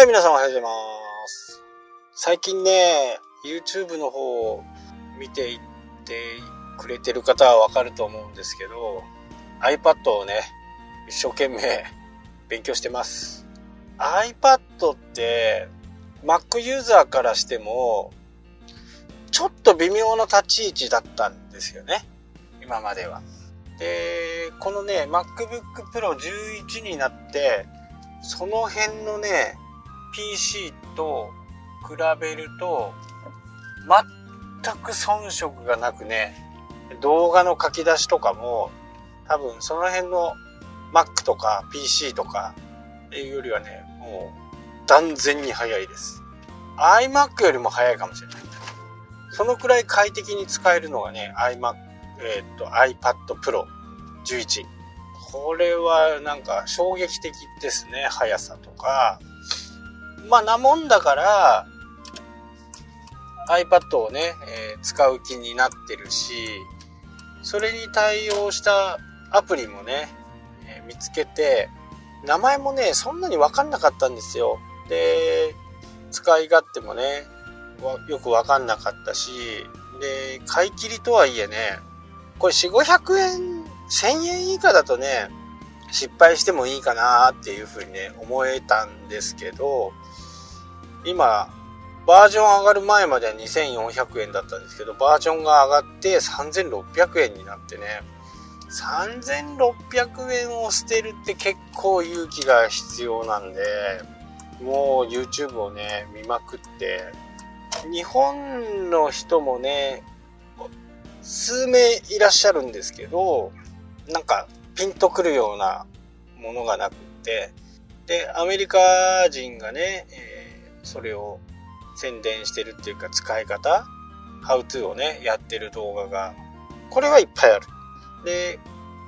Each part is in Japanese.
はい、皆さんおはようございます。最近ね、YouTube の方を見ていってくれてる方はわかると思うんですけど、iPad をね、一生懸命 勉強してます。iPad って、Mac ユーザーからしても、ちょっと微妙な立ち位置だったんですよね。今までは。で、このね、MacBook Pro 11になって、その辺のね、PC と比べると、全く遜色がなくね、動画の書き出しとかも、多分その辺の Mac とか PC とかっていうよりはね、もう断然に早いです。iMac よりも早いかもしれない。そのくらい快適に使えるのがね、iMac、えーっと、iPad Pro 11。これはなんか衝撃的ですね、速さとか。まあなもんだから、iPad をね、えー使う気になってるし、それに対応したアプリもね、えー見つけて、名前もね、そんなにわかんなかったんですよ。で、使い勝手もね、よくわかんなかったし、で、買い切りとはいえね、これ4、500円、1000円以下だとね、失敗してもいいかなっていうふうにね、思えたんですけど、今、バージョン上がる前までは2400円だったんですけど、バージョンが上がって3600円になってね、3600円を捨てるって結構勇気が必要なんで、もう YouTube をね、見まくって、日本の人もね、数名いらっしゃるんですけど、なんかピンとくるようなものがなくって、で、アメリカ人がね、それを宣伝してるっていうか使い方、How to をね、やってる動画が、これはいっぱいある。で、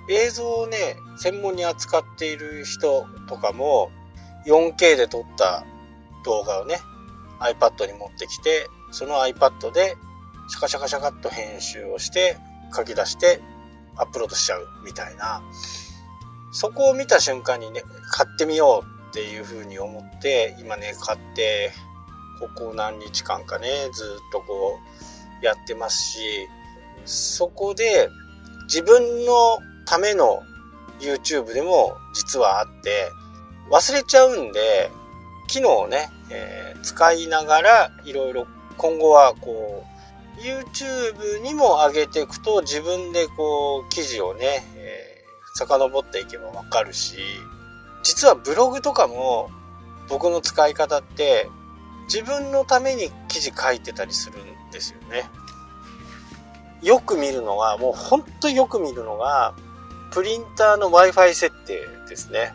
映像をね、専門に扱っている人とかも、4K で撮った動画をね、iPad に持ってきて、その iPad でシャカシャカシャカっと編集をして、書き出してアップロードしちゃうみたいな、そこを見た瞬間にね、買ってみようっていう風に思って、今ね、買って、ここ何日間かね、ずっとこう、やってますし、そこで自分のための YouTube でも実はあって、忘れちゃうんで、機能をね、えー使いながらいろいろ今後はこう YouTube にも上げていくと自分でこう記事をね、えー遡っていけばわかるし実はブログとかも僕の使い方って自分のために記事書いてたりするんですよねよく見るのがもうほんとよく見るのがプリンターの Wi-Fi 設定ですね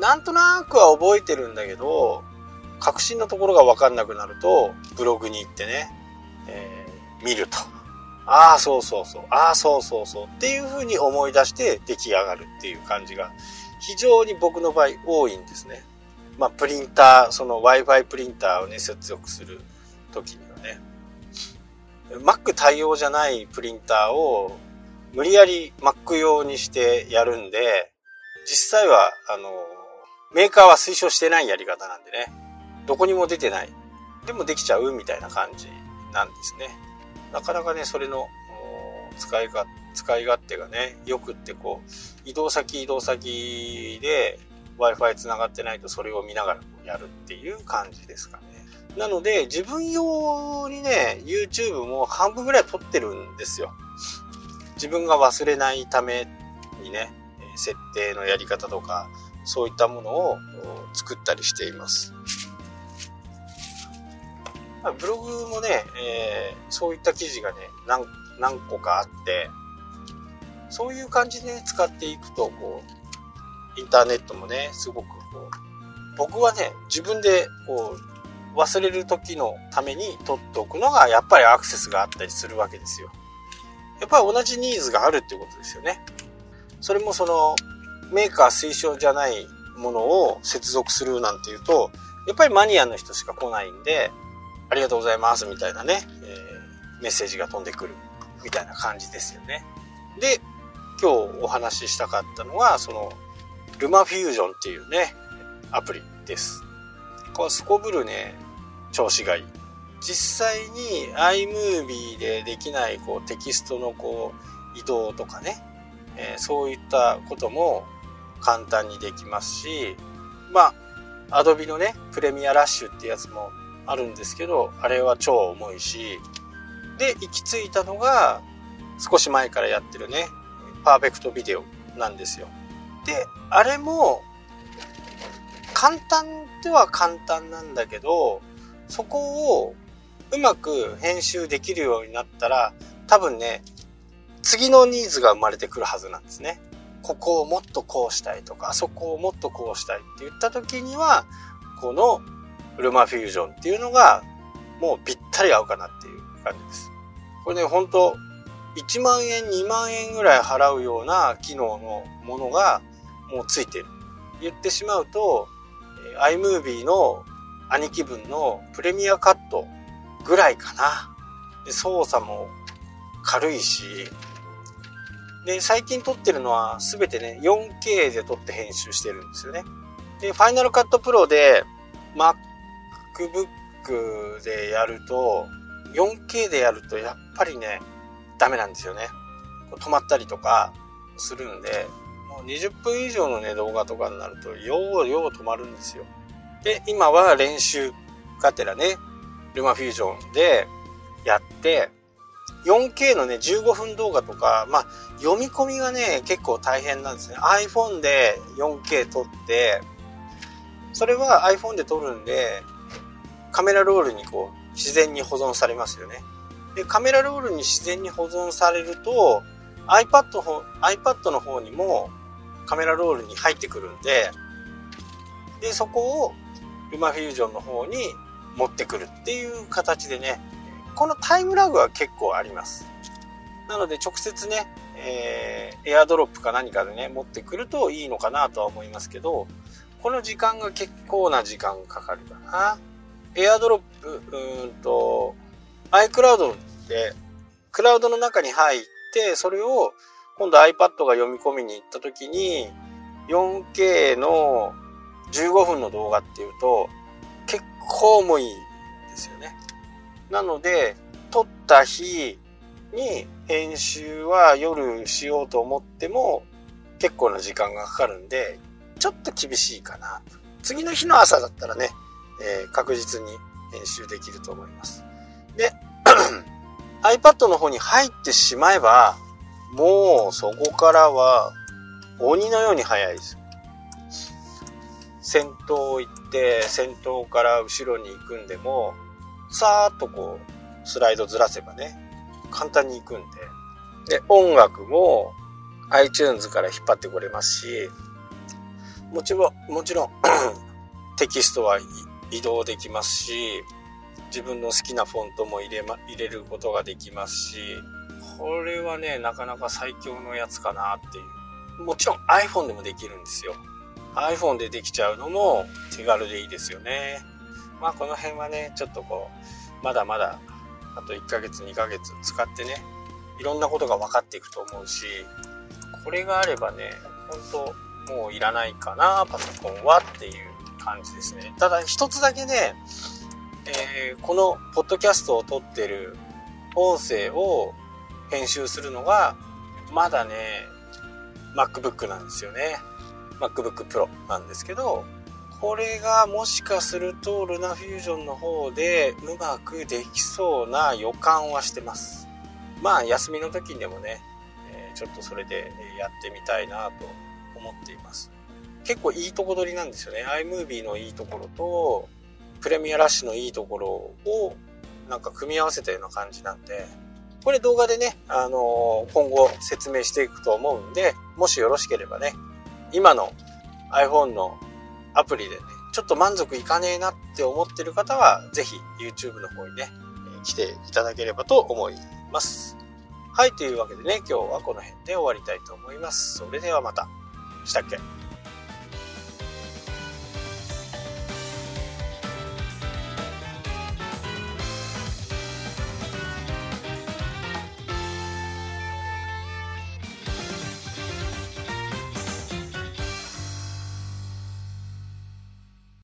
なんとなくは覚えてるんだけど確信のところが分かんなくなると、ブログに行ってね、えー見ると。ああ、そうそうそう。ああ、そうそうそう。っていう風に思い出して出来上がるっていう感じが、非常に僕の場合多いんですね。まあ、プリンター、その Wi-Fi プリンターをね、接続する時にはね。Mac 対応じゃないプリンターを無理やり Mac 用にしてやるんで、実際は、あの、メーカーは推奨してないやり方なんでね。どこにも出てない。でもできちゃうみたいな感じなんですね。なかなかね、それの使いが、使い勝手がね、よくってこう、移動先移動先で Wi-Fi 繋がってないとそれを見ながらやるっていう感じですかね。なので、自分用にね、YouTube も半分ぐらい撮ってるんですよ。自分が忘れないためにね、設定のやり方とか、そういったものを作ったりしています。ブログもね、えーそういった記事がね、何、何個かあって、そういう感じで、ね、使っていくと、こう、インターネットもね、すごくこう、僕はね、自分で、こう、忘れる時のために取っておくのが、やっぱりアクセスがあったりするわけですよ。やっぱり同じニーズがあるっていうことですよね。それもその、メーカー推奨じゃないものを接続するなんていうと、やっぱりマニアの人しか来ないんで、ありがとうございますみたいなね、えーメッセージが飛んでくるみたいな感じですよね。で、今日お話ししたかったのは、その、ルマフュージョンっていうね、アプリです。こうすこぶるね、調子がいい。実際に iMovie でできないこうテキストのこう移動とかね、えー、そういったことも簡単にできますし、まあ、Adobe のね、プレミアラッシュってやつもあるんですけど、あれは超重いし、で、行き着いたのが、少し前からやってるね、パーフェクトビデオなんですよ。で、あれも、簡単では簡単なんだけど、そこをうまく編集できるようになったら、多分ね、次のニーズが生まれてくるはずなんですね。ここをもっとこうしたいとか、あそこをもっとこうしたいって言った時には、このルマフュージョンっていうのが、もうぴったり合うかなっていう感じです。これね、本当1万円、2万円ぐらい払うような機能のものがもうついてる。言ってしまうと、iMovie の兄貴分のプレミアカットぐらいかな。で操作も軽いし、で、最近撮ってるのは全てね、4K で撮って編集してるんですよね。で、ファイナルカットプロで MacBook でやると、4K でやるとやっぱりね、ダメなんですよね。止まったりとかするんで、もう20分以上のね、動画とかになると、ようよう止まるんですよ。で、今は練習がてらね、ルマフュージョンでやって、4K のね、15分動画とか、まあ、読み込みがね、結構大変なんですね。iPhone で 4K 撮って、それは iPhone で撮るんで、カメラロールにこう、自然に保存されますよね。で、カメラロールに自然に保存されると、iPad, iPad の方にもカメラロールに入ってくるんで、で、そこをルマフュージョンの方に持ってくるっていう形でね、このタイムラグは結構あります。なので直接ね、えー、エアドロップか何かでね、持ってくるといいのかなとは思いますけど、この時間が結構な時間かかるかな。エアドロップ、うんと、iCloud で、クラウドの中に入って、それを今度 iPad が読み込みに行った時に、4K の15分の動画っていうと、結構重いんですよね。なので、撮った日に編集は夜しようと思っても結構な時間がかかるんで、ちょっと厳しいかな。次の日の朝だったらね、えー、確実に編集できると思います。で、iPad の方に入ってしまえば、もうそこからは鬼のように速いです。先頭行って、先頭から後ろに行くんでも、さーっとこう、スライドずらせばね、簡単に行くんで。で、音楽も iTunes から引っ張ってこれますし、もちろん、もちろん テキストは移動できますし、自分の好きなフォントも入れ,、ま、入れることができますし、これはね、なかなか最強のやつかなっていう。もちろん iPhone でもできるんですよ。iPhone でできちゃうのも手軽でいいですよね。まあこの辺はね、ちょっとこう、まだまだ、あと1ヶ月2ヶ月使ってね、いろんなことが分かっていくと思うし、これがあればね、本当もういらないかな、パソコンはっていう感じですね。ただ一つだけね、えー、このポッドキャストを撮ってる音声を編集するのが、まだね、MacBook なんですよね。MacBook Pro なんですけど、これがもしかするとルナフュージョンの方でうまくできそうな予感はしてます。まあ休みの時にでもね、え、ちょっとそれでやってみたいなと思っています。結構いいとこ取りなんですよね。iMovie のいいところと、プレミアラッシュのいいところをなんか組み合わせたような感じなんで、これ動画でね、あのー、今後説明していくと思うんで、もしよろしければね、今の iPhone のアプリでね、ちょっと満足いかねえなって思ってる方は、ぜひ YouTube の方にね、来ていただければと思います。はい、というわけでね、今日はこの辺で終わりたいと思います。それではまた。したっけ？